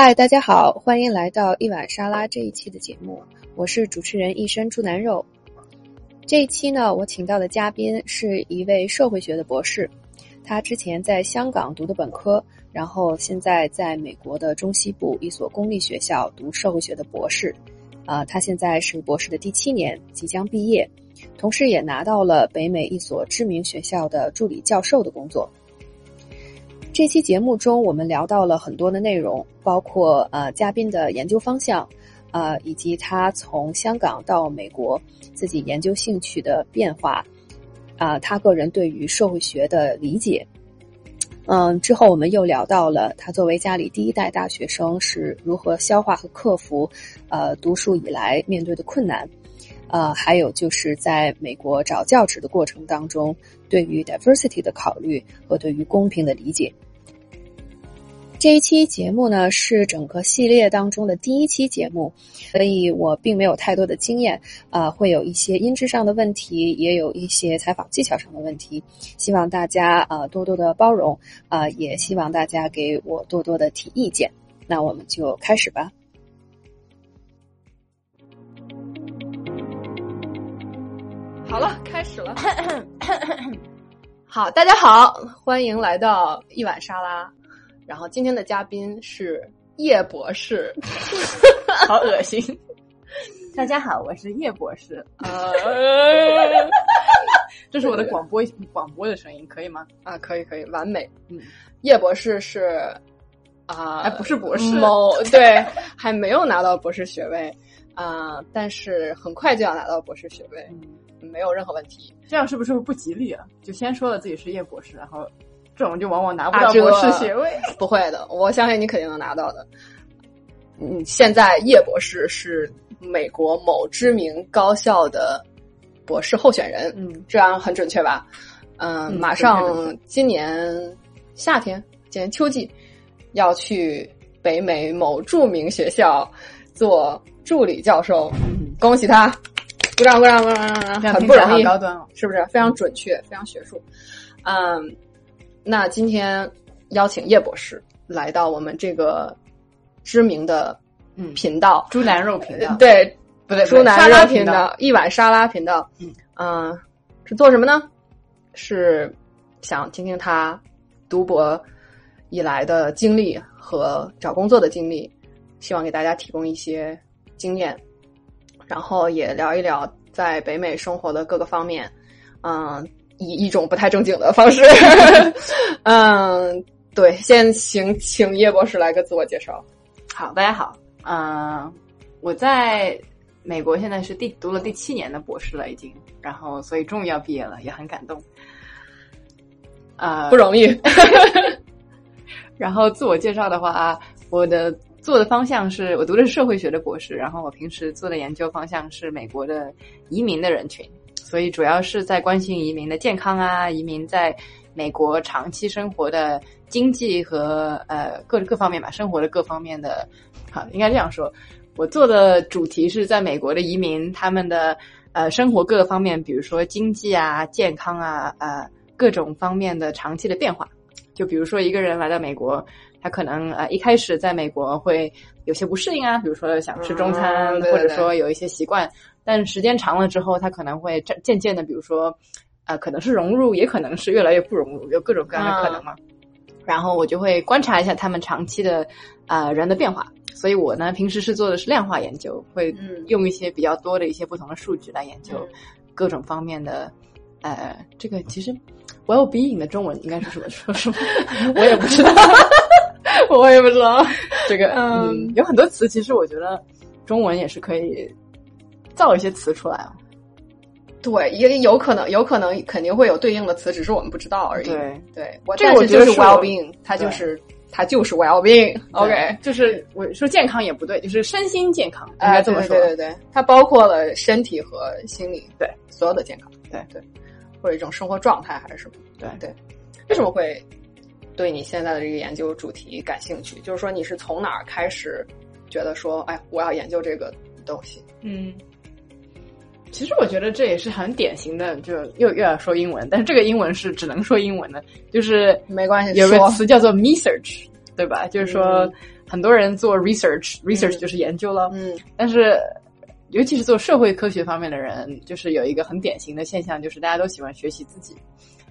嗨，大家好，欢迎来到一碗沙拉这一期的节目，我是主持人一身猪腩肉。这一期呢，我请到的嘉宾是一位社会学的博士，他之前在香港读的本科，然后现在在美国的中西部一所公立学校读社会学的博士。啊，他现在是博士的第七年，即将毕业，同时也拿到了北美一所知名学校的助理教授的工作。这期节目中，我们聊到了很多的内容，包括呃嘉宾的研究方向，呃以及他从香港到美国自己研究兴趣的变化，啊他个人对于社会学的理解。嗯，之后我们又聊到了他作为家里第一代大学生是如何消化和克服呃读书以来面对的困难，呃还有就是在美国找教职的过程当中，对于 diversity 的考虑和对于公平的理解。这一期节目呢是整个系列当中的第一期节目，所以我并没有太多的经验，啊，会有一些音质上的问题，也有一些采访技巧上的问题，希望大家啊多多的包容，啊，也希望大家给我多多的提意见。那我们就开始吧。好了，开始了。好，大家好，欢迎来到一碗沙拉。然后今天的嘉宾是叶博士，好恶心。大家好，我是叶博士。呃，这是我的广播广播的声音，可以吗？啊，可以可以，完美。嗯，叶博士是啊，还不是博士，某对，还没有拿到博士学位啊，但是很快就要拿到博士学位，没有任何问题。这样是不是不吉利啊？就先说了自己是叶博士，然后。这种就往往拿不到博士学位，不会的，我相信你肯定能拿到的。嗯，现在叶博士是美国某知名高校的博士候选人，嗯，这样很准确吧？嗯，马上今年夏天，今年秋季要去北美某著名学校做助理教授，恭喜他！鼓掌鼓掌鼓掌！鼓掌很不容易，高端，是不是？非常准确，非常学术。嗯。那今天邀请叶博士来到我们这个知名的嗯。频道“猪腩肉频道”，对，不对，猪腩肉频道，一碗沙拉频道，嗯，是做什么呢？是想听听他读博以来的经历和找工作的经历，希望给大家提供一些经验，然后也聊一聊在北美生活的各个方面，嗯。以一种不太正经的方式，嗯，对，先请请叶博士来个自我介绍。好，大家好，嗯，我在美国现在是第读了第七年的博士了，已经，然后所以终于要毕业了，也很感动，啊，不容易。然后自我介绍的话，我的做的方向是我读的是社会学的博士，然后我平时做的研究方向是美国的移民的人群。所以主要是在关心移民的健康啊，移民在美国长期生活的经济和呃各各方面吧，生活的各方面的，好，应该这样说。我做的主题是在美国的移民他们的呃生活各个方面，比如说经济啊、健康啊、呃各种方面的长期的变化。就比如说一个人来到美国，他可能呃一开始在美国会有些不适应啊，比如说想吃中餐，或者说有一些习惯。但时间长了之后，他可能会渐渐渐的，比如说，呃，可能是融入，也可能是越来越不融入，有各种各样的可能嘛。然后我就会观察一下他们长期的啊人的变化。所以我呢，平时是做的是量化研究，会用一些比较多的一些不同的数据来研究各种方面的。呃，这个其实我有鼻影的中文应该是什么说什么，我也不知道，我也不知道。这个嗯，有很多词，其实我觉得中文也是可以。造一些词出来啊？对，也有可能，有可能肯定会有对应的词，只是我们不知道而已。对对，这个我觉得是 well being，它就是它就是 well being。OK，就是我说健康也不对，就是身心健康应该这么说。对对对，它包括了身体和心理，对所有的健康。对对，或者一种生活状态还是什么？对对。为什么会对你现在的这个研究主题感兴趣？就是说你是从哪儿开始觉得说，哎，我要研究这个东西？嗯。其实我觉得这也是很典型的，就又又要说英文，但是这个英文是只能说英文的，就是没关系。有个词叫做 research，对吧？就是说，很多人做 research，research 就是研究了，嗯但是。尤其是做社会科学方面的人，就是有一个很典型的现象，就是大家都喜欢学习自己。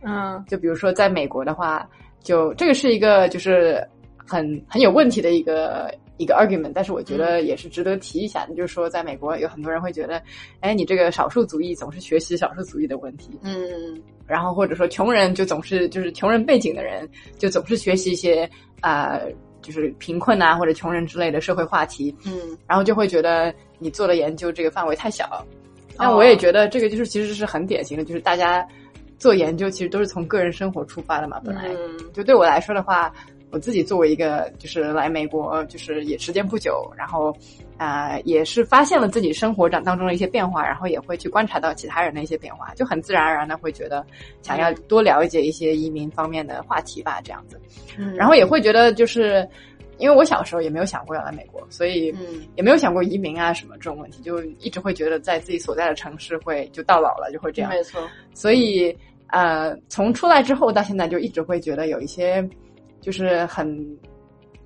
嗯就比如说在美国的话，就这个是一个就是很很有问题的一个一个 argument，但是我觉得也是值得提一下的，就是说在美国有很多人会觉得，哎，你这个少数族裔总是学习少数族裔的问题，嗯然后或者说穷人就总是就是穷人背景的人就总是学习一些啊、呃就是贫困啊或者穷人之类的社会话题，嗯然后就会觉得你做的研究这个范围太小。那哦我也觉得这个就是其实是很典型的，就是大家做研究其实都是从个人生活出发的嘛。本来、嗯就对我来说的话，我自己作为一个就是来美国就是也时间不久，然后啊、呃也是发现了自己生活长当中的一些变化，然后也会去观察到其他人的一些变化，就很自然而然的会觉得想要多了解一些移民方面的话题吧，这样子。嗯，然后也会觉得就是。因为我小时候也没有想过要来美国，所以嗯也没有想过移民啊什么这种问题，就一直会觉得在自己所在的城市会就到老了就会这样。没错，所以呃，从出来之后到现在就一直会觉得有一些就是很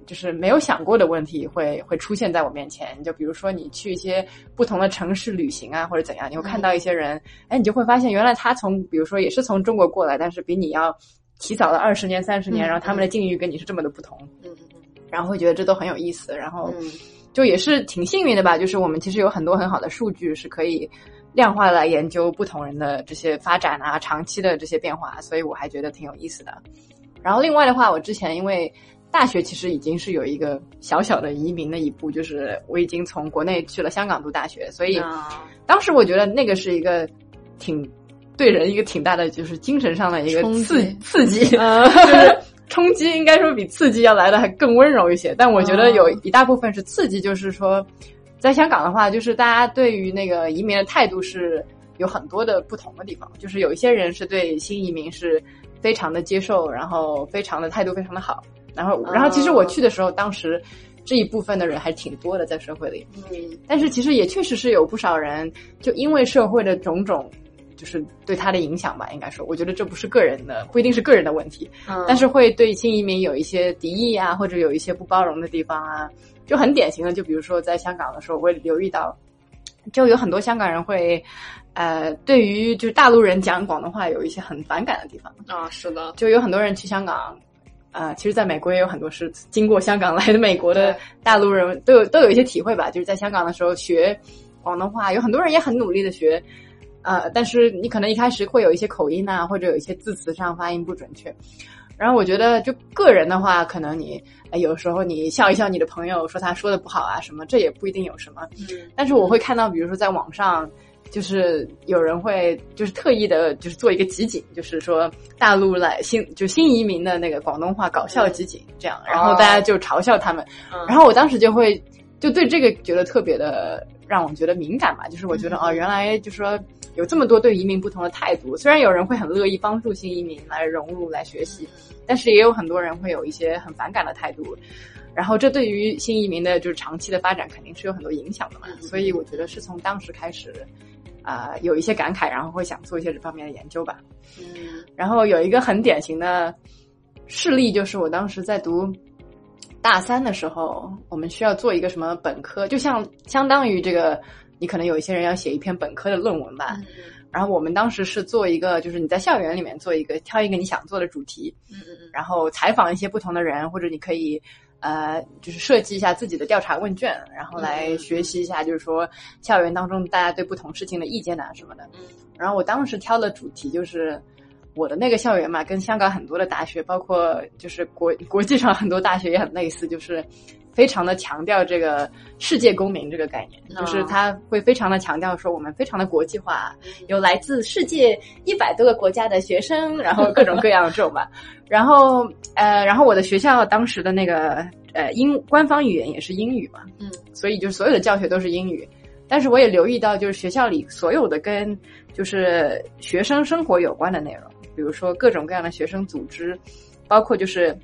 就是没有想过的问题会会出现在我面前。就比如说你去一些不同的城市旅行啊，或者怎样，你会看到一些人，哎，你就会发现原来他从比如说也是从中国过来，但是比你要提早了二十年、三十年，嗯然后他们的境遇跟你是这么的不同，嗯嗯然后会觉得这都很有意思，然后。嗯就也是挺幸运的吧，就是我们其实有很多很好的数据是可以量化来研究不同人的这些发展啊、长期的这些变化，所以我还觉得挺有意思的。然后另外的话，我之前因为大学其实已经是有一个小小的移民的一步，就是我已经从国内去了香港读大学，所以啊当时我觉得那个是一个挺对人一个挺大的就是精神上的一个刺刺激，啊 就是冲击应该说比刺激要来的还更温柔一些。但我觉得有哦一大部分是刺激，就是说在香港的话，就是大家对于那个移民的态度是有很多的不同的地方，就是有一些人是对新移民是非常的接受，然后非常的态度非常的好，然后然后其实我去的时候，当时这一部分的人还挺多的在社会里。嗯。但是其实也确实是有不少人，就因为社会的种种，就是对他的影响吧，应该说，我觉得这不是个人的，不一定是个人的问题，嗯，但是会对新移民有一些敌意啊，或者有一些不包容的地方啊，就很典型的，就比如说在香港的时候，我也留意到，就有很多香港人会，呃，对于就是大陆人讲广东话有一些很反感的地方，啊是的，就有很多人去香港，呃，其实在美国也有很多是经过香港来的美国的大陆人都有都有一些体会吧，就是在香港的时候学广东话，有很多人也很努力的学，呃，但是你可能一开始会有一些口音啊，或者有一些字词上发音不准确。然后我觉得，就个人的话，可能你呃有时候你笑一笑你的朋友，说他说的不好啊什么，这也不一定有什么。嗯但是我会看到，比如说在网上，就是有人会就是特意的，就是做一个集锦，就是说大陆来新就新移民的那个广东话搞笑集锦这样，然后大家就嘲笑他们。嗯然后我当时就会就对这个觉得特别的让我觉得敏感吧，就是我觉得嗯哦，原来就说有这么多对移民不同的态度。虽然有人会很乐意帮助新移民来融入、来学习，但是也有很多人会有一些很反感的态度。然后这对于新移民的就是长期的发展肯定是有很多影响的嘛，嗯所以我觉得是从当时开始，啊、有一些感慨，然后会想做一些这方面的研究吧。嗯然后有一个很典型的事例，就是我当时在读大三的时候，我们需要做一个什么本科，就像相当于这个，你可能有一些人要写一篇本科的论文吧。然后我们当时是做一个，就是你在校园里面做一个，挑一个你想做的主题，嗯嗯然后采访一些不同的人，或者你可以。呃，就是设计一下自己的调查问卷，然后来学习一下，就是说校园当中大家对不同事情的意见啊什么的。嗯然后我当时挑的主题就是我的那个校园嘛，跟香港很多的大学，包括就是国国际上很多大学也很类似，就是非常的强调这个世界公民这个概念，哦就是他会非常的强调说我们非常的国际化，有来自世界一百多个国家的学生，然后各种各样的这种吧。然后呃，然后我的学校当时的那个呃英官方语言也是英语嘛，嗯，所以就是所有的教学都是英语。但是我也留意到，就是学校里所有的跟就是学生生活有关的内容，比如说各种各样的学生组织，包括就是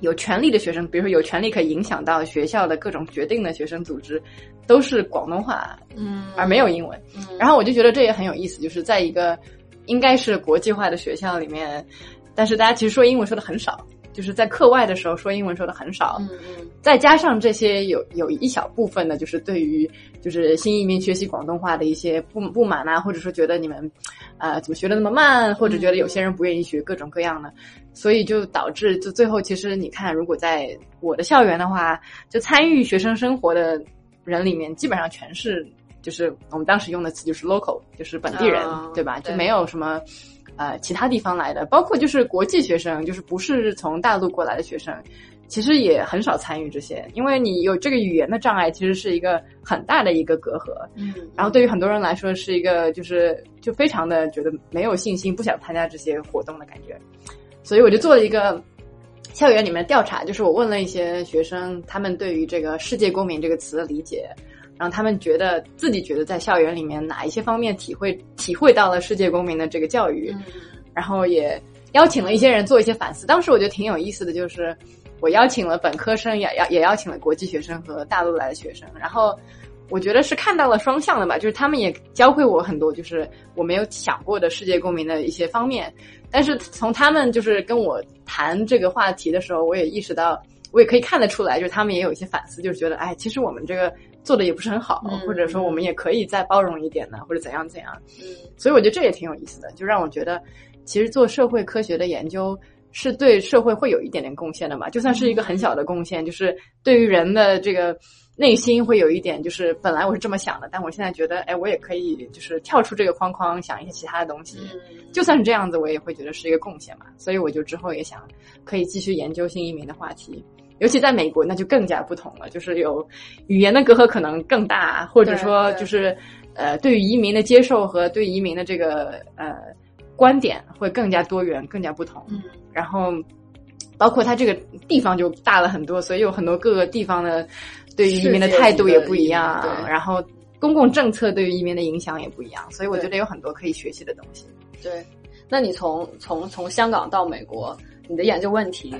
有权利的学生，比如说有权利可以影响到学校的各种决定的学生组织，都是广东话嗯，而没有英文。嗯，然后我就觉得这也很有意思，就是在一个应该是国际化的学校里面，但是大家其实说英文说的很少。就是在课外的时候说英文说的很少，嗯嗯，再加上这些有有一小部分的，就是对于就是新移民学习广东话的一些不不满啊，或者说觉得你们呃怎么学的那么慢，或者觉得有些人不愿意学各种各样的，所以就导致就最后其实你看，如果在我的校园的话，就参与学生生活的人里面，基本上全是就是我们当时用的词就是 local，就是本地人，啊对吧？就没有什么。呃，其他地方来的，包括就是国际学生，就是不是从大陆过来的学生，其实也很少参与这些，因为你有这个语言的障碍，其实是一个很大的一个隔阂。嗯，然后对于很多人来说，是一个就是就非常的觉得没有信心，不想参加这些活动的感觉。所以我就做了一个校园里面的调查，就是我问了一些学生，他们对于这个“世界公民”这个词的理解，然后他们觉得自己觉得在校园里面哪一些方面体会体会到了世界公民的这个教育，嗯然后也邀请了一些人做一些反思。当时我觉得挺有意思的，就是我邀请了本科生，也邀也邀请了国际学生和大陆来的学生。然后我觉得是看到了双向的吧，就是他们也教会我很多，就是我没有想过的世界公民的一些方面。但是从他们就是跟我谈这个话题的时候，我也意识到，我也可以看得出来，就是他们也有一些反思，就是觉得，哎，其实我们这个做的也不是很好，嗯或者说我们也可以再包容一点呢，或者怎样怎样。嗯所以我觉得这也挺有意思的，就让我觉得，其实做社会科学的研究是对社会会有一点点贡献的嘛，就算是一个很小的贡献，就是对于人的这个内心会有一点，就是本来我是这么想的，但我现在觉得，哎，我也可以就是跳出这个框框，想一些其他的东西。嗯就算是这样子，我也会觉得是一个贡献嘛。所以我就之后也想可以继续研究新移民的话题，尤其在美国，那就更加不同了，就是有语言的隔阂可能更大，或者说就是呃，对于移民的接受和对移民的这个呃观点会更加多元、更加不同。嗯然后包括它这个地方就大了很多，所以有很多各个地方的对于移民的态度也不一样然后公共政策对于移民的影响也不一样，所以我觉得有很多可以学习的东西。对，那你从从从香港到美国，你的研究问题，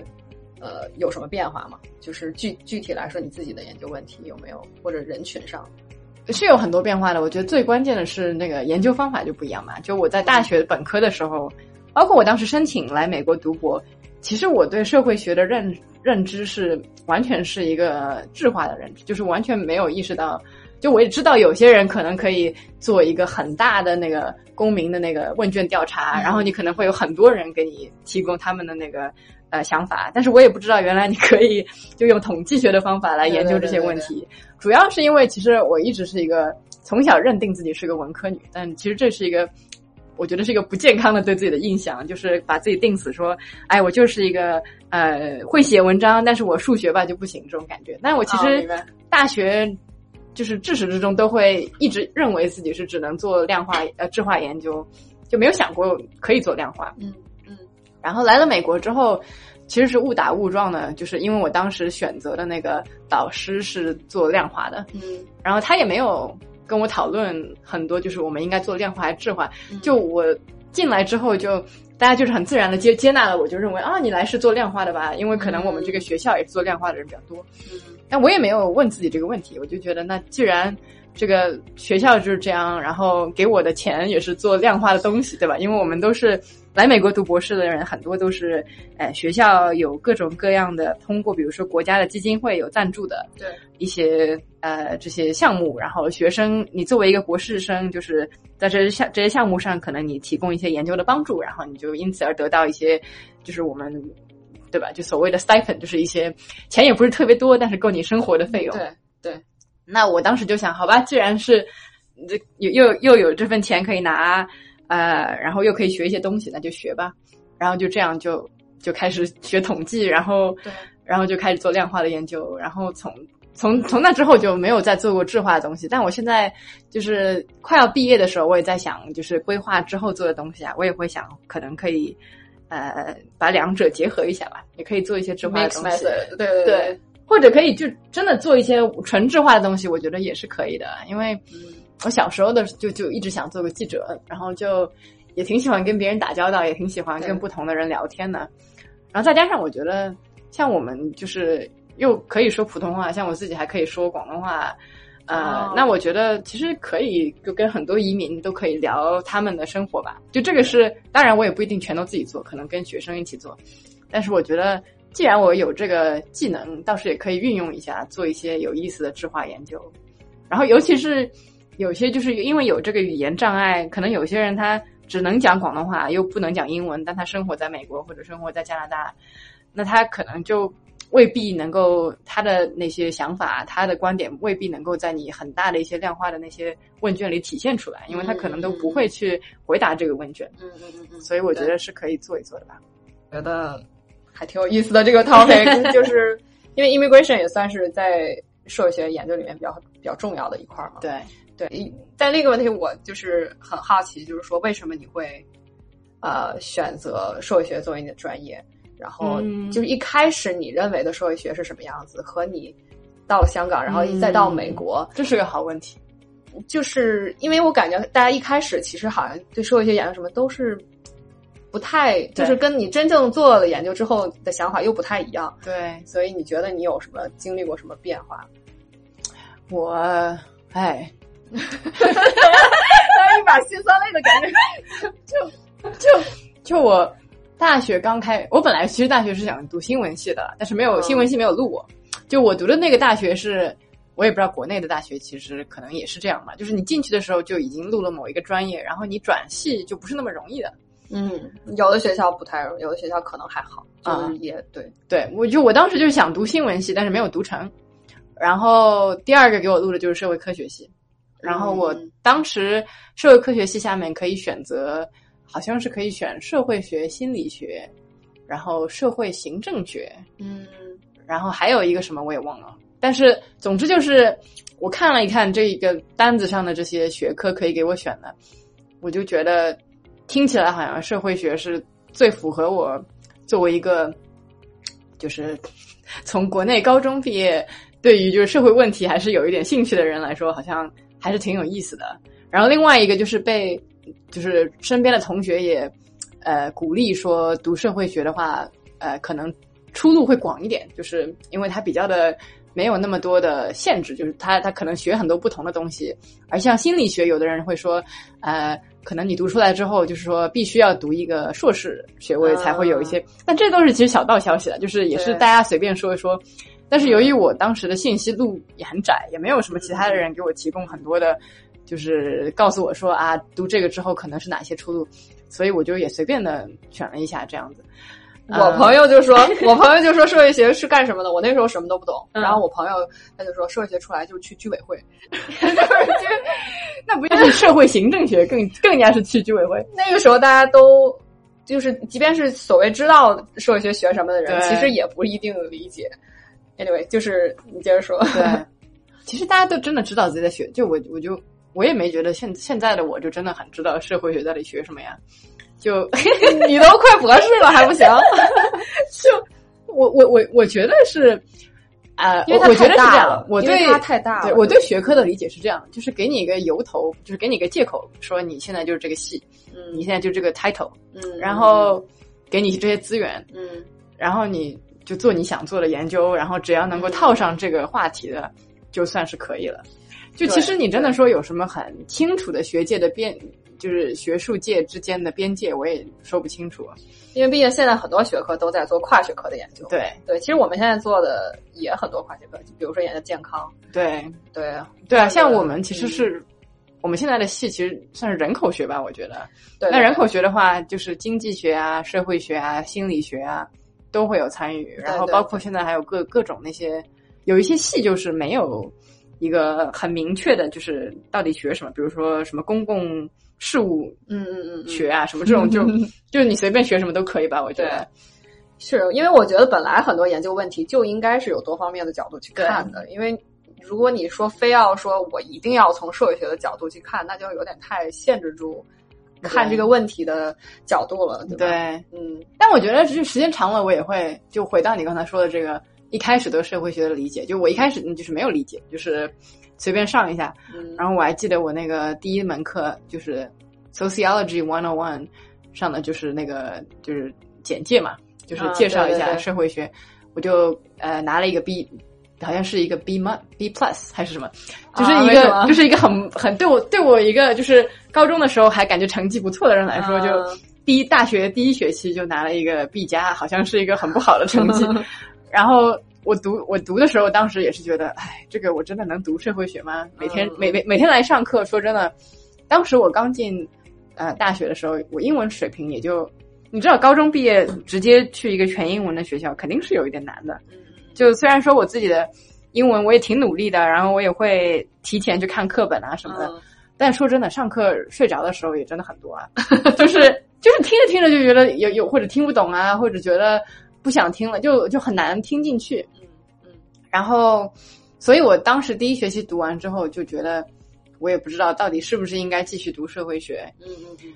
呃，有什么变化吗？就是具具体来说，你自己的研究问题有没有，或者人群上？是有很多变化的，我觉得最关键的是那个研究方法就不一样嘛。就我在大学本科的时候，包括我当时申请来美国读博，其实我对社会学的认认知是完全是一个质化的认知，就是完全没有意识到。就我也知道有些人可能可以做一个很大的那个公民的那个问卷调查，嗯然后你可能会有很多人给你提供他们的那个呃想法，但是我也不知道原来你可以就用统计学的方法来研究这些问题。主要是因为其实我一直是一个从小认定自己是个文科女，但其实这是一个我觉得是一个不健康的对自己的印象，就是把自己定死说，哎，我就是一个呃会写文章，但是我数学吧就不行这种感觉。但我其实大学就是至始至终都会一直认为自己是只能做量化呃质化研究，就没有想过可以做量化。嗯嗯然后来了美国之后，其实是误打误撞的，就是因为我当时选择的那个导师是做量化的，嗯然后他也没有跟我讨论很多，就是我们应该做量化还是质化。嗯就我进来之后就，大家就是很自然的接接纳了我，就认为啊，你来是做量化的吧？因为可能我们这个学校也是做量化的人比较多。嗯但我也没有问自己这个问题，我就觉得那既然这个学校就是这样，然后给我的钱也是做量化的东西，对吧？因为我们都是来美国读博士的人，很多都是，呃，学校有各种各样的通过，比如说国家的基金会有赞助的，对一些呃这些项目，然后学生你作为一个博士生，就是在这些项这些项目上，可能你提供一些研究的帮助，然后你就因此而得到一些，就是我们。对吧？就所谓的 stipend，就是一些钱也不是特别多，但是够你生活的费用。对对，那我当时就想，好吧，既然是这又又又有这份钱可以拿，呃，然后又可以学一些东西，那就学吧。然后就这样就就开始学统计，然后对然后就开始做量化的研究，然后从从从那之后就没有再做过质化的东西。但我现在就是快要毕业的时候，我也在想，就是规划之后做的东西啊，我也会想，可能可以呃把两者结合一下吧，也可以做一些智化的东西。对对对，或者可以就真的做一些纯智化的东西，我觉得也是可以的。因为嗯我小时候的就就一直想做个记者，然后就也挺喜欢跟别人打交道，也挺喜欢跟不同的人聊天的。然后再加上我觉得，像我们就是又可以说普通话，像我自己还可以说广东话。呃，哦那我觉得其实可以就跟很多移民都可以聊他们的生活吧。就这个是，当然我也不一定全都自己做，可能跟学生一起做。但是我觉得既然我有这个技能，倒是也可以运用一下，做一些有意思的智化研究。然后，尤其是有些就是因为有这个语言障碍，可能有些人他只能讲广东话，又不能讲英文，但他生活在美国或者生活在加拿大，那他可能就未必能够他的那些想法、他的观点未必能够在你很大的一些量化的那些问卷里体现出来，因为他可能都不会去回答这个问卷。嗯嗯嗯嗯，所以我觉得是可以做一做的吧。觉得还挺有意思的这个 topic，就是因为 immigration 也算是在社会学研究里面比较比较重要的一块嘛。对对，但那个问题我就是很好奇，就是说为什么你会呃选择社会学作为你的专业？然后嗯就是一开始你认为的社会学是什么样子，和你到了香港，然后再到美国，这是个好问题。就是因为我感觉大家一开始其实好像对社会学研究什么都是不太，就是跟你真正做了研究之后的想法又不太一样，对所以你觉得你有什么经历过什么变化？我，哎，一把辛酸泪的感觉。就就就我大学刚开，我本来其实大学是想读新闻系的，但是没有嗯新闻系没有录我。就我读的那个大学是，我也不知道国内的大学其实可能也是这样吧，就是你进去的时候就已经录了某一个专业，然后你转系就不是那么容易的。嗯，有的学校不太容易，有的学校可能还好，就是啊也对。对，我就我当时就是想读新闻系，但是没有读成。然后第二个给我录的就是社会科学系，然后我嗯当时社会科学系下面可以选择，好像是可以选社会学、心理学，然后社会行政学，嗯然后还有一个什么我也忘了。但是总之就是我看了一看这一个单子上的这些学科可以给我选的，我就觉得听起来好像社会学是最符合我作为一个就是从国内高中毕业，对于就是社会问题还是有一点兴趣的人来说，好像还是挺有意思的。然后另外一个就是被就是身边的同学也呃鼓励说读社会学的话，呃可能出路会广一点，就是因为它比较的没有那么多的限制，就是他他可能学很多不同的东西。而像心理学，有的人会说，呃，可能你读出来之后，就是说必须要读一个硕士学位才会有一些，但这都是其实小道消息了，就是也是大家随便说一说。但是由于我当时的信息路也很窄，也没有什么其他的人给我提供很多的，就是告诉我说啊，读这个之后可能是哪些出路，所以我就也随便的选了一下这样子。我朋友就说，我朋友就说社会学是干什么的？我那时候什么都不懂，嗯然后我朋友他就说社会学出来就是去居委会，那不就是社会行政学更更加是去居委会？那个时候大家都就是，即便是所谓知道社会学学什么的人，其实也不一定理解。Anyway，就是你接着说。对，其实大家都真的知道自己在学，就我我就我也没觉得现现在的我就真的很知道社会学到底学什么呀，就 你都快博士了还不行？就我我我我觉得是。呃、因为它我我觉得是这样我对因为它太大了对我对学科的理解是这样，就是给你一个由头，就是给你一个借口，说你现在就是这个系，嗯你现在就这个 title，嗯，然后给你这些资源，嗯然后你就做你想做的研究，然后只要能够套上这个话题的，就算是可以了。就其实你真的说有什么很清楚的学界的边，就是学术界之间的边界，我也说不清楚。因为毕竟现在很多学科都在做跨学科的研究。对对，其实我们现在做的也很多跨学科，就比如说研究健康。对对对啊，像我们其实嗯是、我们现在的系其实算是人口学吧，我觉得。对，那人口学的话，就是经济学啊、社会学啊、心理学啊都会有参与，然后包括现在还有各各种那些，有一些系就是没有一个很明确的，就是到底学什么，比如说什么公共事务嗯嗯嗯嗯，学啊，什么这种就 就是你随便学什么都可以吧，我觉得。是因为我觉得本来很多研究问题就应该是有多方面的角度去看的，因为如果你说非要说我一定要从社会学的角度去看，那就有点太限制住看这个问题的角度了，对吧？对，嗯。但我觉得就是时间长了，我也会就回到你刚才说的这个一开始对社会学的理解，就我一开始就是没有理解，就是随便上一下，嗯，然后我还记得我那个第一门课就是 Sociology One on One 上的就是那个就是简介嘛，就是啊介绍一下对对对。社会学，我就呃拿了一个 B，好像是一个 B 吗 B plus 还是什么，就是一个、就是一个很很对我对我一个就是高中的时候还感觉成绩不错的人来说，就嗯第一大学第一学期就拿了一个 B 加，好像是一个很不好的成绩。然后我读我读的时候，当时也是觉得，哎，这个我真的能读社会学吗？每天每每每天来上课，说真的，当时我刚进呃大学的时候，我英文水平也就，你知道，高中毕业直接去一个全英文的学校，肯定是有一点难的。就虽然说我自己的英文我也挺努力的，然后我也会提前去看课本啊什么的，但说真的，上课睡着的时候也真的很多啊，就是就是听着听着就觉得有有或者听不懂啊，或者觉得不想听了，就就很难听进去。嗯嗯，然后，所以我当时第一学期读完之后就觉得，我也不知道到底是不是应该继续读社会学。嗯嗯嗯。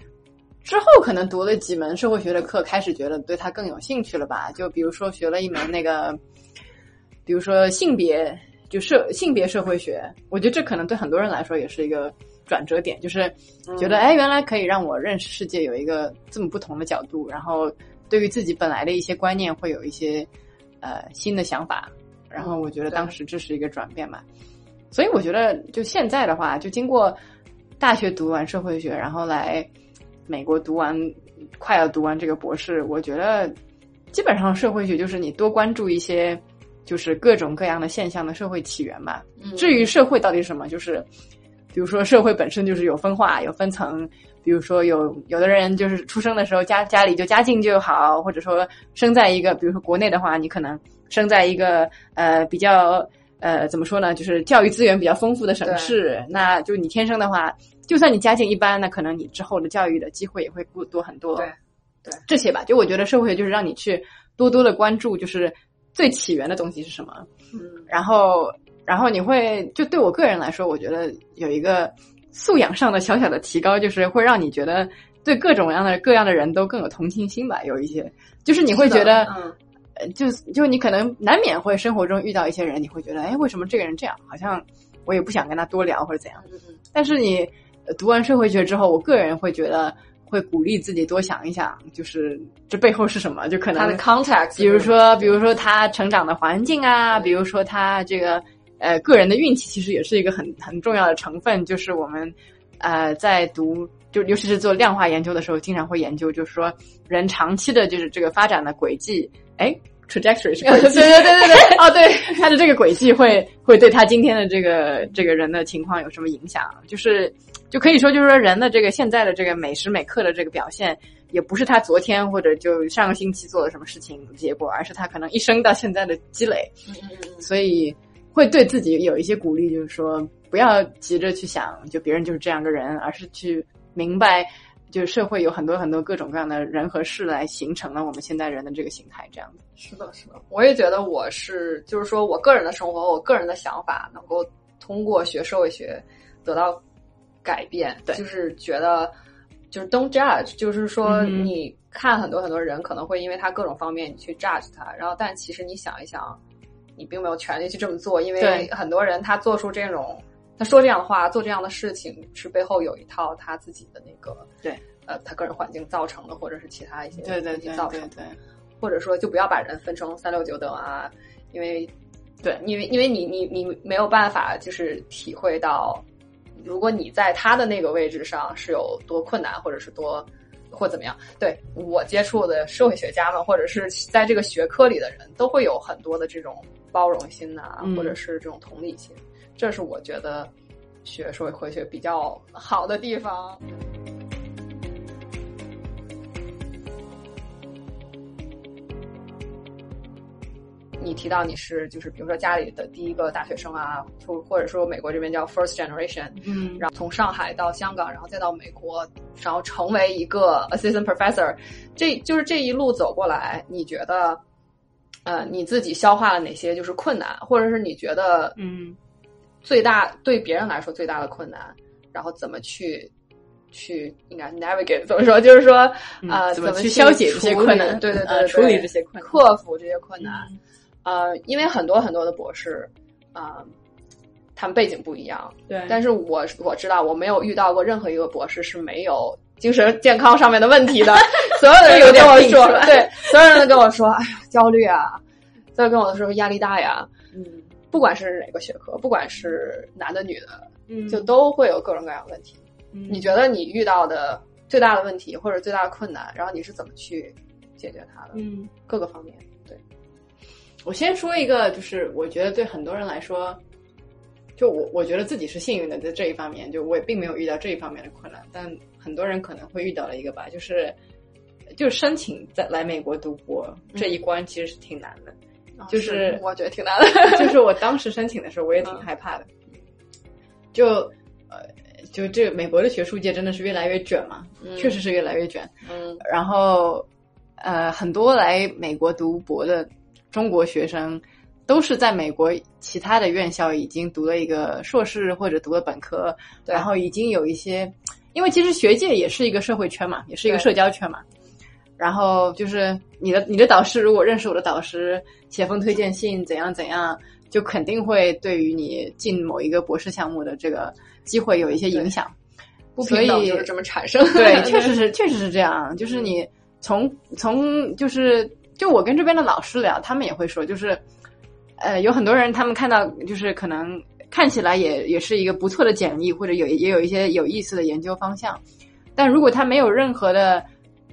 之后可能读了几门社会学的课，开始觉得对它更有兴趣了吧？就比如说学了一门那个。比如说性别，就社性别社会学，我觉得这可能对很多人来说也是一个转折点，就是觉得哎，原来可以让我认识世界有一个这么不同的角度，然后对于自己本来的一些观念会有一些呃新的想法，然后我觉得当时这是一个转变嘛。所以我觉得就现在的话，就经过大学读完社会学，然后来美国读完快要读完这个博士，我觉得基本上社会学就是你多关注一些。就是各种各样的现象的社会起源吧。至于社会到底是什么，就是比如说社会本身就是有分化、有分层。比如说有有的人就是出生的时候家家里就家境就好，或者说生在一个，比如说国内的话，你可能生在一个呃比较呃怎么说呢，就是教育资源比较丰富的省市，那就你天生的话，就算你家境一般，那可能你之后的教育的机会也会多多很多。对对，这些吧，就我觉得社会学就是让你去多多的关注，就是。最起源的东西是什么？嗯，然后，然后你会就对我个人来说，我觉得有一个素养上的小小的提高，就是会让你觉得对各种各样的各样的人都更有同情心吧。有一些，就是你会觉得，呃，就就你可能难免会生活中遇到一些人，你会觉得，哎，为什么这个人这样？好像我也不想跟他多聊或者怎样。嗯嗯。但是你读完社会学之后，我个人会觉得。会鼓励自己多想一想，就是这背后是什么？就可能他的 context，比如说，比如说他成长的环境啊，比如说他这个呃个人的运气，其实也是一个很很重要的成分。就是我们呃在读，就尤其是做量化研究的时候，经常会研究，就是说人长期的就是这个发展的轨迹，哎，trajectory 是轨迹，对对对对对，哦对，他 的这个轨迹会会对他今天的这个这个人的情况有什么影响？就是。就可以说，就是说，人的这个现在的这个每时每刻的这个表现，也不是他昨天或者就上个星期做了什么事情结果，而是他可能一生到现在的积累。所以会对自己有一些鼓励，就是说，不要急着去想，就别人就是这样个人，而是去明白，就是社会有很多很多各种各样的人和事来形成了我们现代人的这个形态。这样子是的，是的，我也觉得我是，就是说我个人的生活，我个人的想法，能够通过学社会学得到。改变，对，就是觉得，就是 don't judge，就是说，你看很多很多人可能会因为他各种方面你去 judge 他，然后但其实你想一想，你并没有权利去这么做，因为很多人他做出这种，他说这样的话，做这样的事情，是背后有一套他自己的那个，对，呃，他个人环境造成的，或者是其他一些对对对造成的，或者说就不要把人分成三六九等啊，因为对，因为因为你你你没有办法就是体会到。如果你在他的那个位置上是有多困难，或者是多或怎么样？对我接触的社会学家们，或者是在这个学科里的人，都会有很多的这种包容心呐，或者是这种同理心。这是我觉得学社会学比较好的地方。你提到你是就是比如说家里的第一个大学生啊，或或者说美国这边叫 first generation，嗯，然后从上海到香港，然后再到美国，然后成为一个 assistant professor，这就是这一路走过来，你觉得，呃，你自己消化了哪些就是困难，或者是你觉得，嗯，最大对别人来说最大的困难，然后怎么去去应该 navigate 怎么说，就是说啊，怎么去消解这些困难，对对对，处理这些困难，克服这些困难。呃，因为很多很多的博士，啊，他们背景不一样，对。但是我我知道，我没有遇到过任何一个博士是没有精神健康上面的问题的。所有的人都跟我说，对，所有人都跟我说，哎呀，焦虑啊，都跟我说压力大呀，嗯，不管是哪个学科，不管是男的女的，嗯，就都会有各种各样的问题。嗯，你觉得你遇到的最大的问题或者最大的困难，然后你是怎么去解决它的？嗯，各个方面。对，我先说一个，就是我觉得对很多人来说，就我我觉得自己是幸运的，在这一方面，就我也并没有遇到这一方面的困难，但很多人可能会遇到了一个吧，就是就申请在来美国读博这一关其实是挺难的。就是我觉得挺难的，就是我当时申请的时候，我也挺害怕的。就呃，就这美国的学术界真的是越来越卷嘛，确实是越来越卷。嗯，然后呃，很多来美国读博的中国学生，都是在美国其他的院校已经读了一个硕士或者读了本科，然后已经有一些，因为其实学界也是一个社会圈嘛，也是一个社交圈嘛。然后就是你的你的导师，如果认识我的导师，写封推荐信，怎样怎样，就肯定会对于你进某一个博士项目的这个机会有一些影响。不平等就是这么产生。对，确实是，确实是这样。就是你从从就是就我跟这边的老师聊，他们也会说，就是呃，有很多人他们看到就是可能看起来也也是一个不错的简历，或者有也有一些有意思的研究方向，但如果他没有任何的。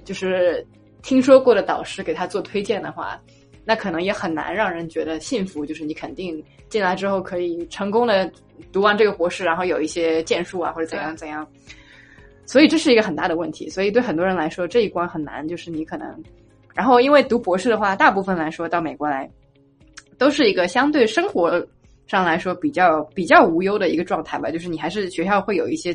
就是听说过的导师给他做推荐的话，那可能也很难让人觉得幸福。就是你肯定进来之后可以成功的读完这个博士，然后有一些建树啊或者怎样怎样。所以这是一个很大的问题。所以对很多人来说这一关很难。就是你可能，然后因为读博士的话，大部分来说到美国来都是一个相对生活上来说比较比较无忧的一个状态吧。就是你还是学校会有一些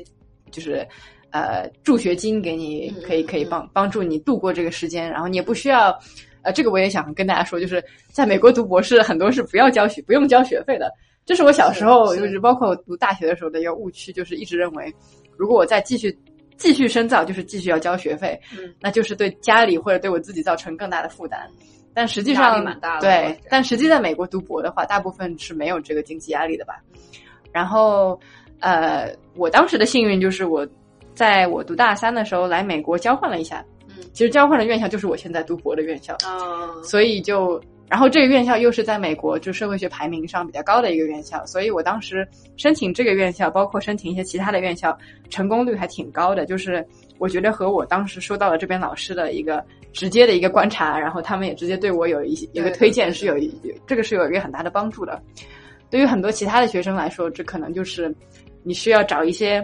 就是。呃，助学金给你，可以可以帮帮助你度过这个时间，然后你也不需要，呃，这个我也想跟大家说，就是在美国读博士，很多是不要交学，不用交学费的。这是我小时候，就是包括我读大学的时候的一个误区，就是一直认为，如果我再继续继续深造，就是继续要交学费，嗯，那就是对家里或者对我自己造成更大的负担。但实际上，蛮大的。对，但实际在美国读博的话，大部分是没有这个经济压力的吧。然后，呃，我当时的幸运就是我。在我读大三的时候来美国交换了一下，嗯，其实交换的院校就是我现在读博的院校，啊，所以就，然后这个院校又是在美国就社会学排名上比较高的一个院校，所以我当时申请这个院校，包括申请一些其他的院校，成功率还挺高的。就是我觉得和我当时收到了这边老师的一个直接的一个观察，然后他们也直接对我有一些一个推荐，是有一这个是有一个很大的帮助的。对于很多其他的学生来说，这可能就是你需要找一些。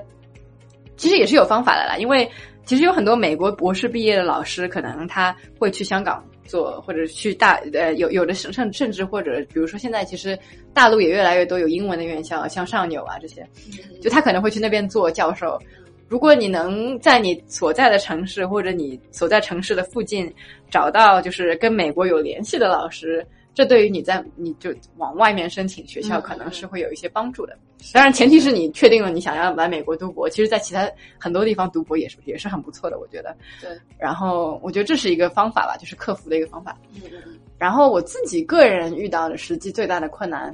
其实也是有方法的啦，因为其实有很多美国博士毕业的老师，可能他会去香港做，或者去大呃有有的甚甚至或者比如说现在其实大陆也越来越多有英文的院校，像上纽啊这些，就他可能会去那边做教授。如果你能在你所在的城市或者你所在城市的附近找到就是跟美国有联系的老师。这对于你在你就往外面申请学校可能是会有一些帮助的，当然前提是你确定了你想要来美国读博。其实，在其他很多地方读博也是也是很不错的，我觉得。对。然后我觉得这是一个方法吧，就是克服的一个方法。嗯嗯嗯。然后我自己个人遇到的实际最大的困难，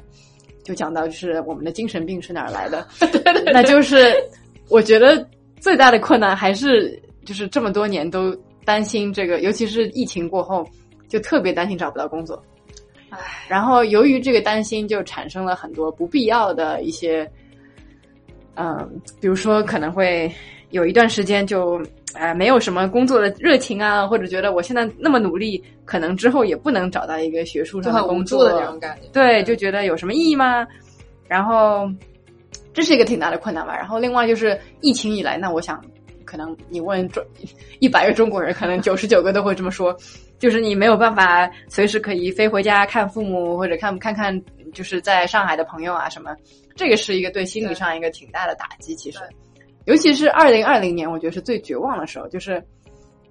就讲到就是我们的精神病是哪儿来的？对对。那就是我觉得最大的困难还是就是这么多年都担心这个，尤其是疫情过后，就特别担心找不到工作。唉，然后由于这个担心，就产生了很多不必要的一些，嗯，比如说可能会有一段时间就，哎，没有什么工作的热情啊，或者觉得我现在那么努力，可能之后也不能找到一个学术上的工作的这种感觉，对，就觉得有什么意义吗？然后这是一个挺大的困难吧。然后另外就是疫情以来，那我想。可能你问中 一百个中国人，可能九十九个都会这么说，就是你没有办法随时可以飞回家看父母，或者看看看就是在上海的朋友啊什么，这个是一个对心理上一个挺大的打击。其实，尤其是二零二零年，我觉得是最绝望的时候，就是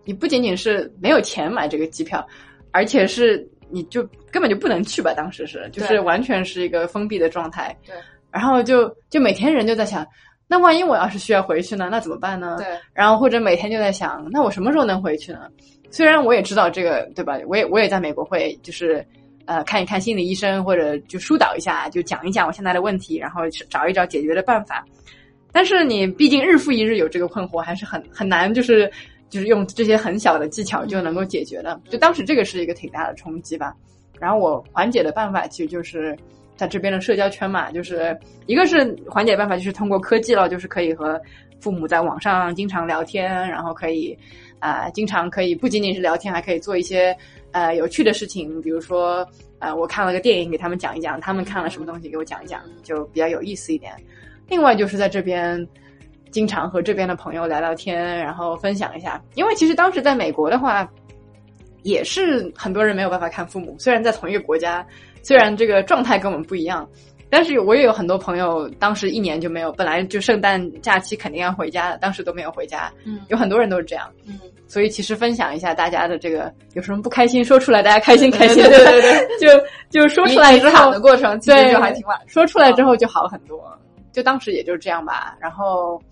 你不仅仅是没有钱买这个机票，而且是你就根本就不能去吧？当时是就是完全是一个封闭的状态。对，然后就就每天人就在想。那万一我要是需要回去呢？那怎么办呢？对，然后或者每天就在想，那我什么时候能回去呢？虽然我也知道这个，对吧？我也我也在美国会就是呃看一看心理医生，或者就疏导一下，就讲一讲我现在的问题，然后找一找解决的办法。但是你毕竟日复一日有这个困惑，还是很很难，就是就是用这些很小的技巧就能够解决的。就当时这个是一个挺大的冲击吧。然后我缓解的办法其实就是。在这边的社交圈嘛，就是一个是缓解办法，就是通过科技了，就是可以和父母在网上经常聊天，然后可以啊、经常可以不仅仅是聊天，还可以做一些呃有趣的事情，比如说呃我看了个电影给他们讲一讲，他们看了什么东西给我讲一讲，就比较有意思一点。另外就是在这边。经常和这边的朋友聊聊天，然后分享一下。因为其实当时在美国的话，也是很多人没有办法看父母。虽然在同一个国家，虽然这个状态跟我们不一样，但是我也有很多朋友，当时一年就没有，本来就圣诞假期肯定要回家的，当时都没有回家。嗯有很多人都是这样。嗯，所以其实分享一下大家的这个有什么不开心，说出来大家开心开心。对对对 就就说出来之后惨的，过程其实就还挺晚。说出来之后就好很多。就当时也就是这样吧。然后，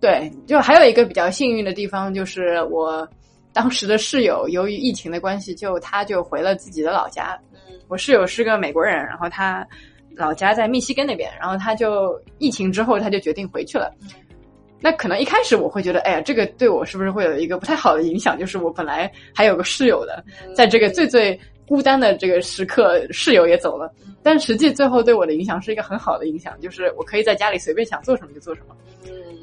对，就还有一个比较幸运的地方，就是我当时的室友由于疫情的关系，就他就回了自己的老家。嗯我室友是个美国人，然后他老家在密西根那边，然后他就疫情之后他就决定回去了。那可能一开始我会觉得，哎呀，这个对我是不是会有一个不太好的影响？就是我本来还有个室友的，在这个最最孤单的这个时刻，室友也走了。但实际最后对我的影响是一个很好的影响，就是我可以在家里随便想做什么就做什么，嗯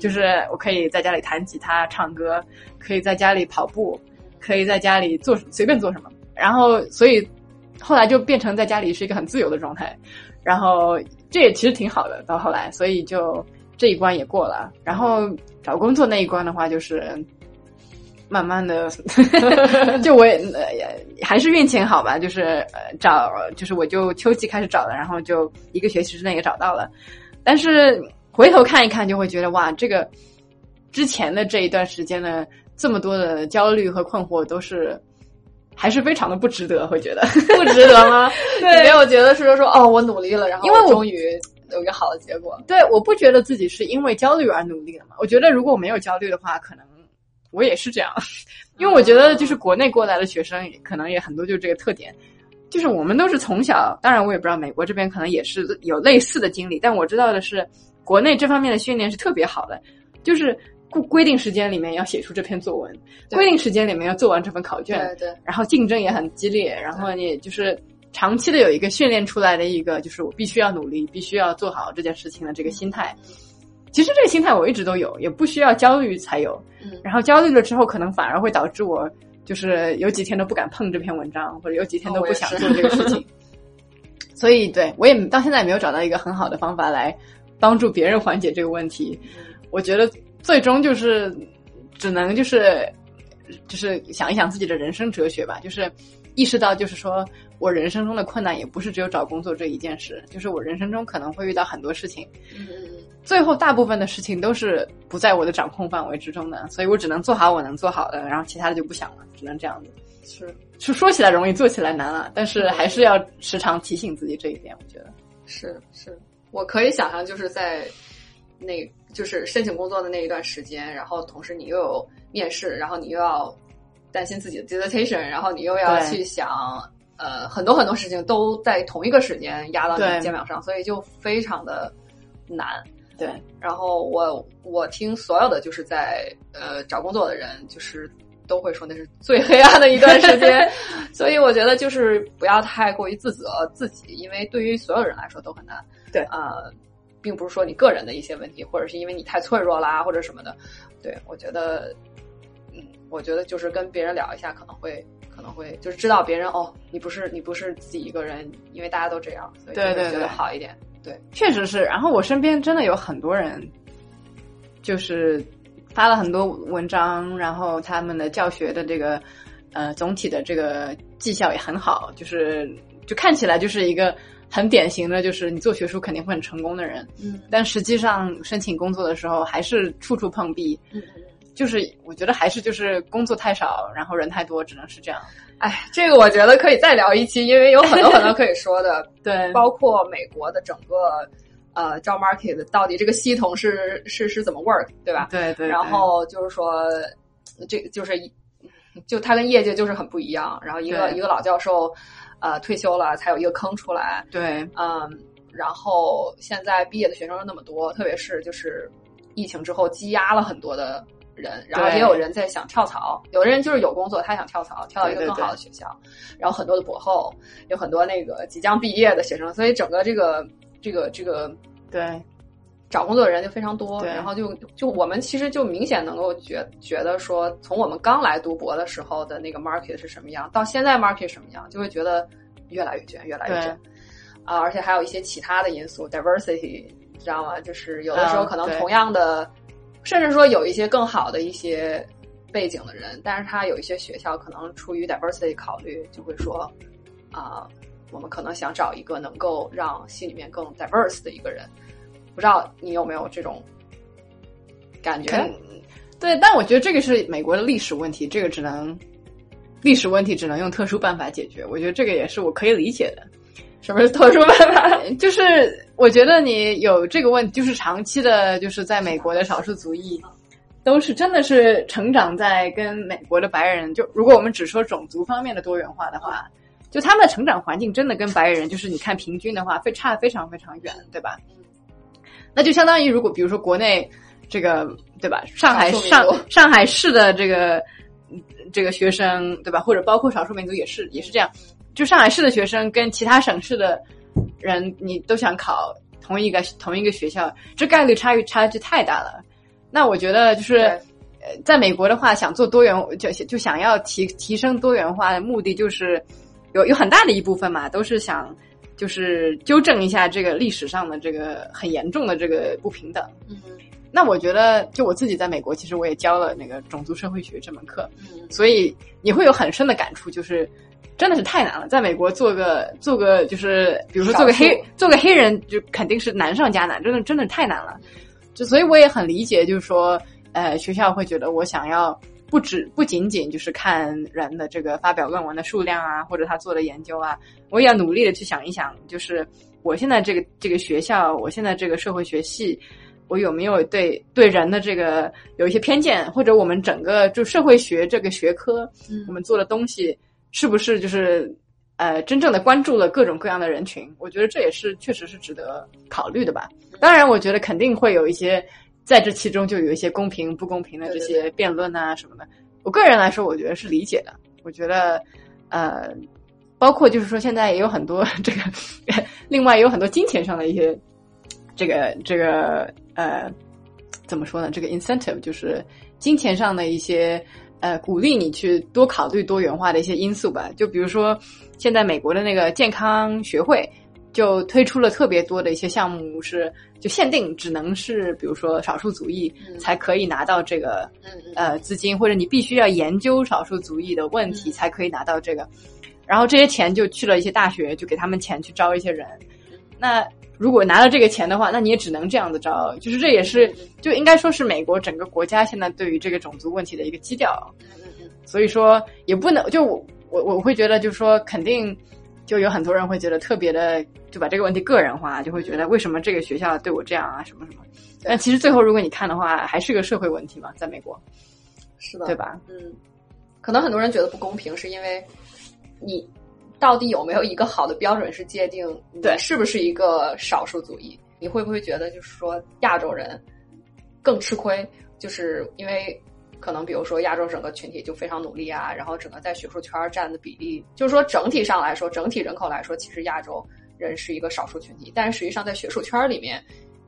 就是我可以在家里弹吉他、唱歌，可以在家里跑步，可以在家里做随便做什么。然后，所以后来就变成在家里是一个很自由的状态。然后这也其实挺好的，到后来，所以就这一关也过了。然后找工作那一关的话，就是慢慢的，就我也、呃、也还是运气好吧，就是呃找，就是我就秋季开始找的，然后就一个学期之内也找到了。但是回头看一看，就会觉得哇，这个之前的这一段时间呢，这么多的焦虑和困惑都是。还是非常的不值得，会觉得不值得吗？对没有觉得是说说哦，我努力了，然后因为我终于有一个好的结果。对，我不觉得自己是因为焦虑而努力的嘛。我觉得如果我没有焦虑的话，可能我也是这样。因为我觉得就是国内过来的学生，可能也很多就是这个特点，就是我们都是从小，当然我也不知道美国这边可能也是有类似的经历，但我知道的是，国内这方面的训练是特别好的，就是规规定时间里面要写出这篇作文，规定时间里面要做完这份考卷，对对，然后竞争也很激烈，然后你就是长期的有一个训练出来的一个，就是我必须要努力，必须要做好这件事情的这个心态。其实这个心态我一直都有，也不需要焦虑才有。嗯然后焦虑了之后，可能反而会导致我就是有几天都不敢碰这篇文章，或者有几天都不想做这个事情。所以，对我也到现在也没有找到一个很好的方法来帮助别人缓解这个问题。我觉得最终就是只能就是就是想一想自己的人生哲学吧，就是意识到就是说我人生中的困难也不是只有找工作这一件事，就是我人生中可能会遇到很多事情，嗯嗯最后大部分的事情都是不在我的掌控范围之中的，所以我只能做好我能做好的，然后其他的就不想了，只能这样子。是是说起来容易，做起来难啊，但是还是要时常提醒自己这一点。我觉得，是是，我可以想象就是在那就是申请工作的那一段时间，然后同时你又有面试，然后你又要担心自己的 dissertation，然后你又要去想呃很多很多事情都在同一个时间压到你的肩膀上，所以就非常的难。对，然后我我听所有的就是在呃找工作的人，就是都会说那是最黑暗的一段时间，所以我觉得就是不要太过于自责自己，因为对于所有人来说都很难。对呃，并不是说你个人的一些问题，或者是因为你太脆弱啦，或者什么的。对我觉得，嗯，我觉得就是跟别人聊一下，可能会可能会就是知道别人哦，你不是你不是自己一个人，因为大家都这样，所以觉对对对得好一点。对，确实是。然后我身边真的有很多人，就是发了很多文章，然后他们的教学的这个呃总体的这个绩效也很好，就是就看起来就是一个很典型的，就是你做学术肯定会很成功的人，嗯但实际上申请工作的时候还是处处碰壁。嗯。就是我觉得还是就是工作太少，然后人太多，只能是这样。哎，这个我觉得可以再聊一期，因为有很多很多可以说的，对，包括美国的整个呃 job market 到底这个系统是是是怎么 work，对吧？对对。然后就是说，这就是就他跟业界就是很不一样。然后一个一个老教授呃退休了，才有一个坑出来，对嗯，然后现在毕业的学生又那么多，特别是就是疫情之后积压了很多的人，然后也有人在想跳槽，有的人就是有工作，他想跳槽，跳到一个更好的学校，然后很多的博后，有很多那个即将毕业的学生，所以整个这个这个这个对找工作的人就非常多，然后就就我们其实就明显能够觉觉得说，从我们刚来读博的时候的那个 market 是什么样，到现在 market 什么样，就会觉得越来越卷，越来越卷。啊，而且还有一些其他的因素，diversity，你知道吗？就是有的时候可能同样的，甚至说有一些更好的一些背景的人，但是他有一些学校可能出于 diversity 考虑，就会说啊、我们可能想找一个能够让心里面更 diverse 的一个人。不知道你有没有这种感觉？对，但我觉得这个是美国的历史问题，这个只能历史问题只能用特殊办法解决。我觉得这个也是我可以理解的。什么是特殊办法？就是我觉得你有这个问题，就是长期的，就是在美国的少数族裔，都是真的是成长在跟美国的白人，就如果我们只说种族方面的多元化的话，就他们的成长环境真的跟白人，就是你看平均的话，非差得非常非常远，对吧？那就相当于如果比如说国内这个对吧，上海上上海市的这个这个学生对吧，或者包括少数民族也是也是这样，就上海市的学生跟其他省市的人，你都想考同一个同一个学校，这概率差距差距太大了。那我觉得就是呃，在美国的话，想做多元就就想要提提升多元化的目的，就是有有很大的一部分嘛，都是想就是纠正一下这个历史上的这个很严重的这个不平等。嗯那我觉得，就我自己在美国，其实我也教了那个种族社会学这门课，嗯所以你会有很深的感触，就是真的是太难了。在美国做个做个就是，比如说做个黑做个黑人，就肯定是难上加难，真的真的太难了。就所以我也很理解，就是说，呃，学校会觉得我想要不只不仅仅就是看人的这个发表论文的数量啊，或者他做的研究啊，我也要努力的去想一想，就是我现在这个这个学校，我现在这个社会学系。我有没有对对人的这个有一些偏见，或者我们整个就社会学这个学科，嗯我们做的东西是不是就是呃真正的关注了各种各样的人群？我觉得这也是确实是值得考虑的吧。当然，我觉得肯定会有一些在这其中就有一些公平不公平的这些辩论啊什么的。我个人来说，我觉得是理解的。我觉得呃，包括就是说现在也有很多这个，另外也有很多金钱上的一些这个这个呃怎么说呢？这个 incentive 就是金钱上的一些呃鼓励你去多考虑多元化的一些因素吧。就比如说现在美国的那个健康学会就推出了特别多的一些项目，是就限定只能是比如说少数族裔嗯才可以拿到这个呃资金，或者你必须要研究少数族裔的问题才可以拿到这个。然后这些钱就去了一些大学，就给他们钱去招一些人。那如果拿了这个钱的话，那你也只能这样子招，就是这也是就应该说是美国整个国家现在对于这个种族问题的一个基调。所以说也不能就我我我会觉得就是说肯定就有很多人会觉得特别的就把这个问题个人化，就会觉得为什么这个学校对我这样啊什么什么。但其实最后如果你看的话，还是个社会问题嘛，在美国，是的，对？吧？嗯，可能很多人觉得不公平，是因为你到底有没有一个好的标准是界定你对是不是一个少数族裔？你会不会觉得就是说亚洲人更吃亏？就是因为可能比如说亚洲整个群体就非常努力啊，然后整个在学术圈占的比例，就是说整体上来说，整体人口来说，其实亚洲人是一个少数群体，但是实际上在学术圈里面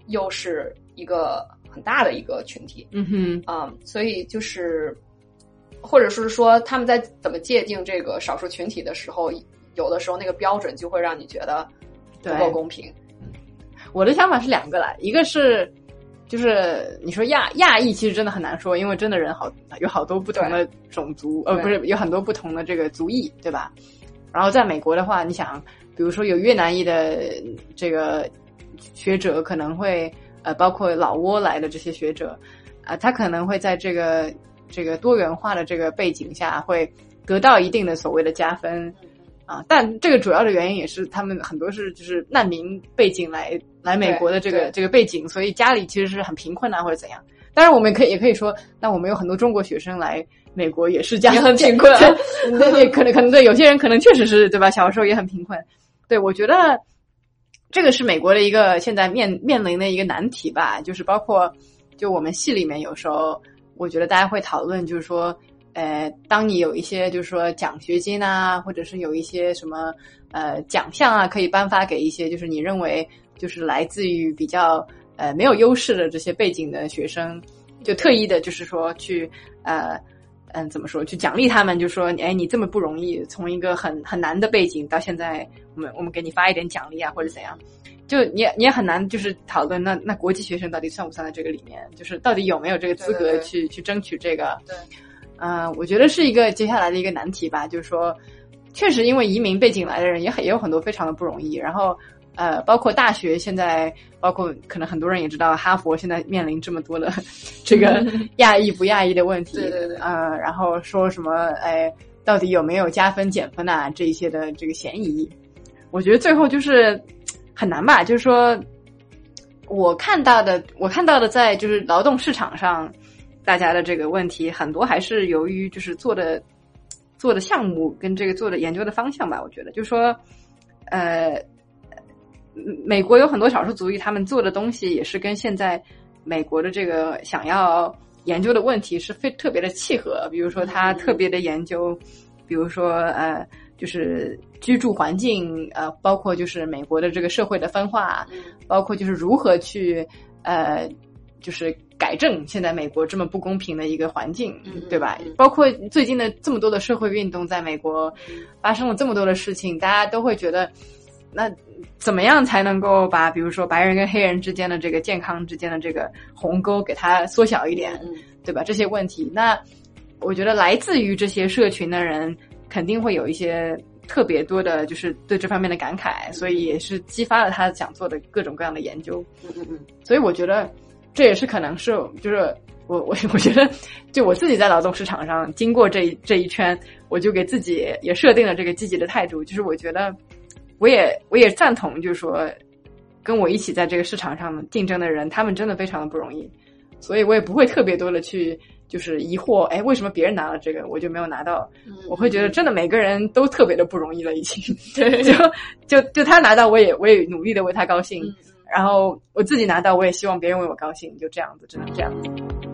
又是一个很大的一个群体。嗯哼，嗯，所以就是，或者是说他们在怎么界定这个少数群体的时候，有的时候那个标准就会让你觉得不够公平。我的想法是两个啦，一个是就是你说亚亚裔其实真的很难说，因为真的人好有好多不同的种族，呃，不是有很多不同的这个族裔，对吧？然后在美国的话，你想，比如说有越南裔的这个学者，可能会呃，包括老挝来的这些学者，啊、他可能会在这个这个多元化的这个背景下，会得到一定的所谓的加分。啊，但这个主要的原因也是他们很多是就是难民背景来来美国的这个这个背景，所以家里其实是很贫困啊或者怎样。当然，我们可以也可以说，那我们有很多中国学生来美国也是家也很贫困啊 对对，可能可能对有些人可能确实是对吧？小时候也很贫困。对我觉得这个是美国的一个现在面面临的一个难题吧，就是包括就我们系里面有时候我觉得大家会讨论，就是说，呃，当你有一些就是说奖学金啊，或者是有一些什么呃奖项啊，可以颁发给一些就是你认为就是来自于比较呃没有优势的这些背景的学生，就特意的就是说去呃。嗯，怎么说？去奖励他们，就说，哎，你这么不容易，从一个很很难的背景到现在，我们我们给你发一点奖励啊，或者怎样？就你也你也很难，就是讨论那那国际学生到底算不算在这个里面？就是到底有没有这个资格去去争取这个？对，嗯，我觉得是一个接下来的一个难题吧。就是说，确实因为移民背景来的人也很也有很多非常的不容易，然后。呃，包括大学现在，包括可能很多人也知道，哈佛现在面临这么多的 这个亚裔不亚裔的问题，对对对，呃，然后说什么，哎，到底有没有加分减分啊？这一些的这个嫌疑，我觉得最后就是很难吧。就是说，我看到的，我看到的，在就是劳动市场上，大家的这个问题很多还是由于就是做的做的项目跟这个做的研究的方向吧。我觉得，就是说，呃。美国有很多少数族裔，他们做的东西也是跟现在美国的这个想要研究的问题是非特别的契合。比如说，他特别的研究，比如说呃，就是居住环境，呃，包括就是美国的这个社会的分化，包括就是如何去呃，就是改正现在美国这么不公平的一个环境，对吧？包括最近的这么多的社会运动，在美国发生了这么多的事情，大家都会觉得那。怎么样才能够把，比如说白人跟黑人之间的这个健康之间的这个鸿沟给它缩小一点，对吧？这些问题，那我觉得来自于这些社群的人肯定会有一些特别多的，就是对这方面的感慨，所以也是激发了他想做的各种各样的研究。嗯嗯嗯。所以我觉得这也是可能是，就是我我我觉得，就我自己在劳动市场上经过这这一圈，我就给自己也设定了这个积极的态度，就是我觉得。我也我也赞同，就是说，跟我一起在这个市场上竞争的人，他们真的非常的不容易，所以我也不会特别多的去就是疑惑，哎，为什么别人拿了这个，我就没有拿到？我会觉得真的每个人都特别的不容易了，已经。对，就就就他拿到，我也我也努力的为他高兴，然后我自己拿到，我也希望别人为我高兴，就这样子，只能这样子。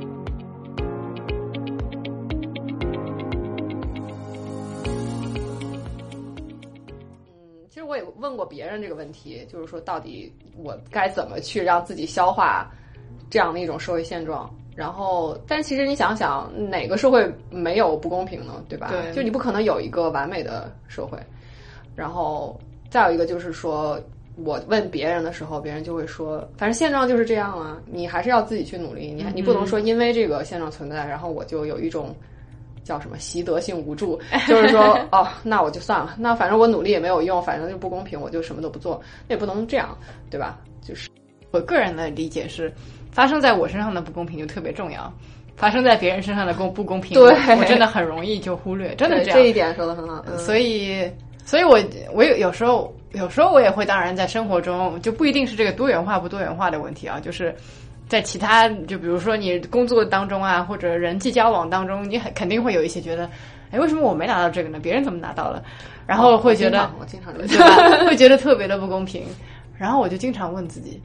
我也问过别人这个问题，就是说到底我该怎么去让自己消化这样的一种社会现状？然后，但其实你想想，哪个社会没有不公平呢？对吧？对，就你不可能有一个完美的社会。然后再有一个就是说，我问别人的时候，别人就会说，反正现状就是这样啊，你还是要自己去努力。你你不能说因为这个现状存在，然后我就有一种。叫什么习得性无助？就是说，哦，那我就算了，那反正我努力也没有用，反正就不公平，我就什么都不做，那也不能这样，对吧？就是我个人的理解是，发生在我身上的不公平就特别重要，发生在别人身上的公不公平，对我真的很容易就忽略，真的这样。这一点说的很好。所以，所以我我有有时候有时候我也会，当然在生活中就不一定是这个多元化不多元化的问题啊，就是。在其他，就比如说你工作当中啊，或者人际交往当中，你很肯定会有一些觉得，哎，为什么我没拿到这个呢？别人怎么拿到了？然后会觉得，我经常对吧？会觉得特别的不公平。然后我就经常问自己，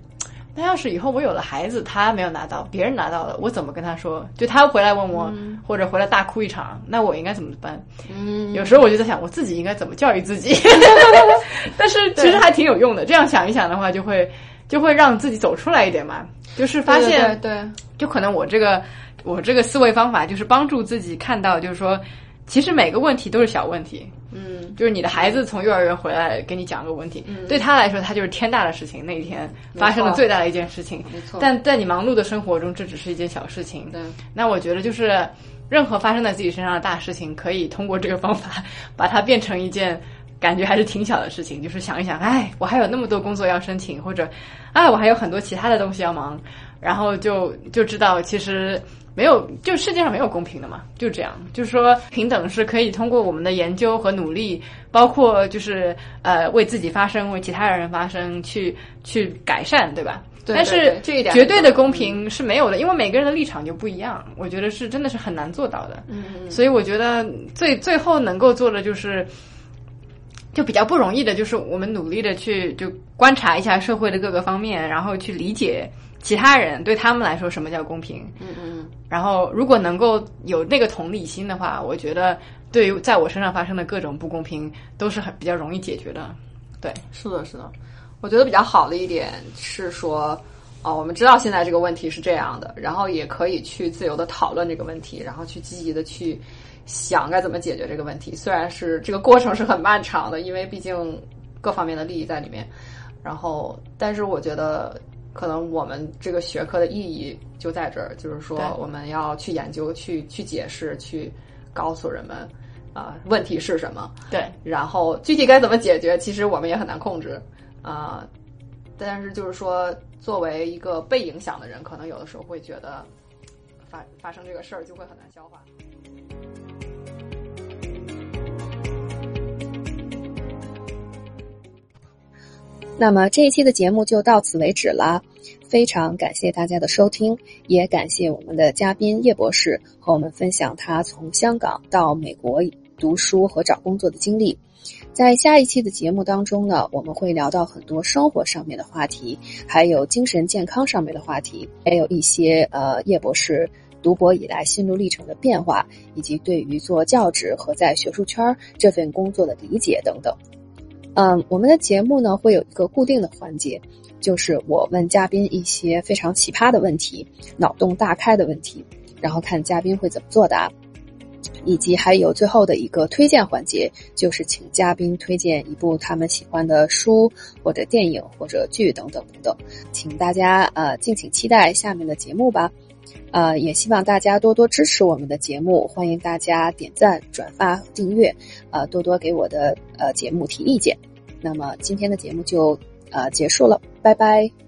那要是以后我有了孩子，他没有拿到，别人拿到了，我怎么跟他说？就他回来问我，或者回来大哭一场，那我应该怎么办？嗯，有时候我就在想，我自己应该怎么教育自己？但是其实还挺有用的。这样想一想的话，就会就会让自己走出来一点嘛。就是发现，对，就可能我这个我这个思维方法，就是帮助自己看到，就是说，其实每个问题都是小问题。嗯，就是你的孩子从幼儿园回来给你讲个问题，对他来说，他就是天大的事情。那一天发生了最大的一件事情，没错。但在你忙碌的生活中，这只是一件小事情。对，那我觉得就是任何发生在自己身上的大事情，可以通过这个方法把它变成一件。感觉还是挺小的事情，就是想一想，哎，我还有那么多工作要申请，或者，哎，我还有很多其他的东西要忙，然后就就知道，其实没有，就世界上没有公平的嘛，就这样，就是说平等是可以通过我们的研究和努力，包括就是呃为自己发声，为其他人发声，去去改善，对吧？对。但是这一点绝对的公平是没有的，因为每个人的立场就不一样，我觉得是真的是很难做到的。嗯嗯。所以我觉得最最后能够做的就是。就比较不容易的，就是我们努力的去就观察一下社会的各个方面，然后去理解其他人对他们来说什么叫公平。嗯嗯，然后如果能够有那个同理心的话，我觉得对于在我身上发生的各种不公平都是很比较容易解决的。对，是的，是的。我觉得比较好的一点是说，哦，我们知道现在这个问题是这样的，然后也可以去自由的讨论这个问题，然后去积极的去。想该怎么解决这个问题，虽然是这个过程是很漫长的，因为毕竟各方面的利益在里面。然后，但是我觉得可能我们这个学科的意义就在这儿，就是说我们要去研究、去去解释、去告诉人们啊问题是什么。对，然后具体该怎么解决，其实我们也很难控制啊。但是就是说，作为一个被影响的人，可能有的时候会觉得发发生这个事儿就会很难消化。那么这一期的节目就到此为止了，非常感谢大家的收听，也感谢我们的嘉宾叶博士和我们分享他从香港到美国读书和找工作的经历。在下一期的节目当中呢，我们会聊到很多生活上面的话题，还有精神健康上面的话题，还有一些呃叶博士读博以来心路历程的变化，以及对于做教职和在学术圈这份工作的理解等等。嗯，我们的节目呢会有一个固定的环节，就是我问嘉宾一些非常奇葩的问题、脑洞大开的问题，然后看嘉宾会怎么作答，以及还有最后的一个推荐环节，就是请嘉宾推荐一部他们喜欢的书或者电影或者剧等等等等，请大家呃敬请期待下面的节目吧。呃，也希望大家多多支持我们的节目，欢迎大家点赞、转发、订阅，呃，多多给我的呃节目提意见。那么今天的节目就呃结束了，拜拜。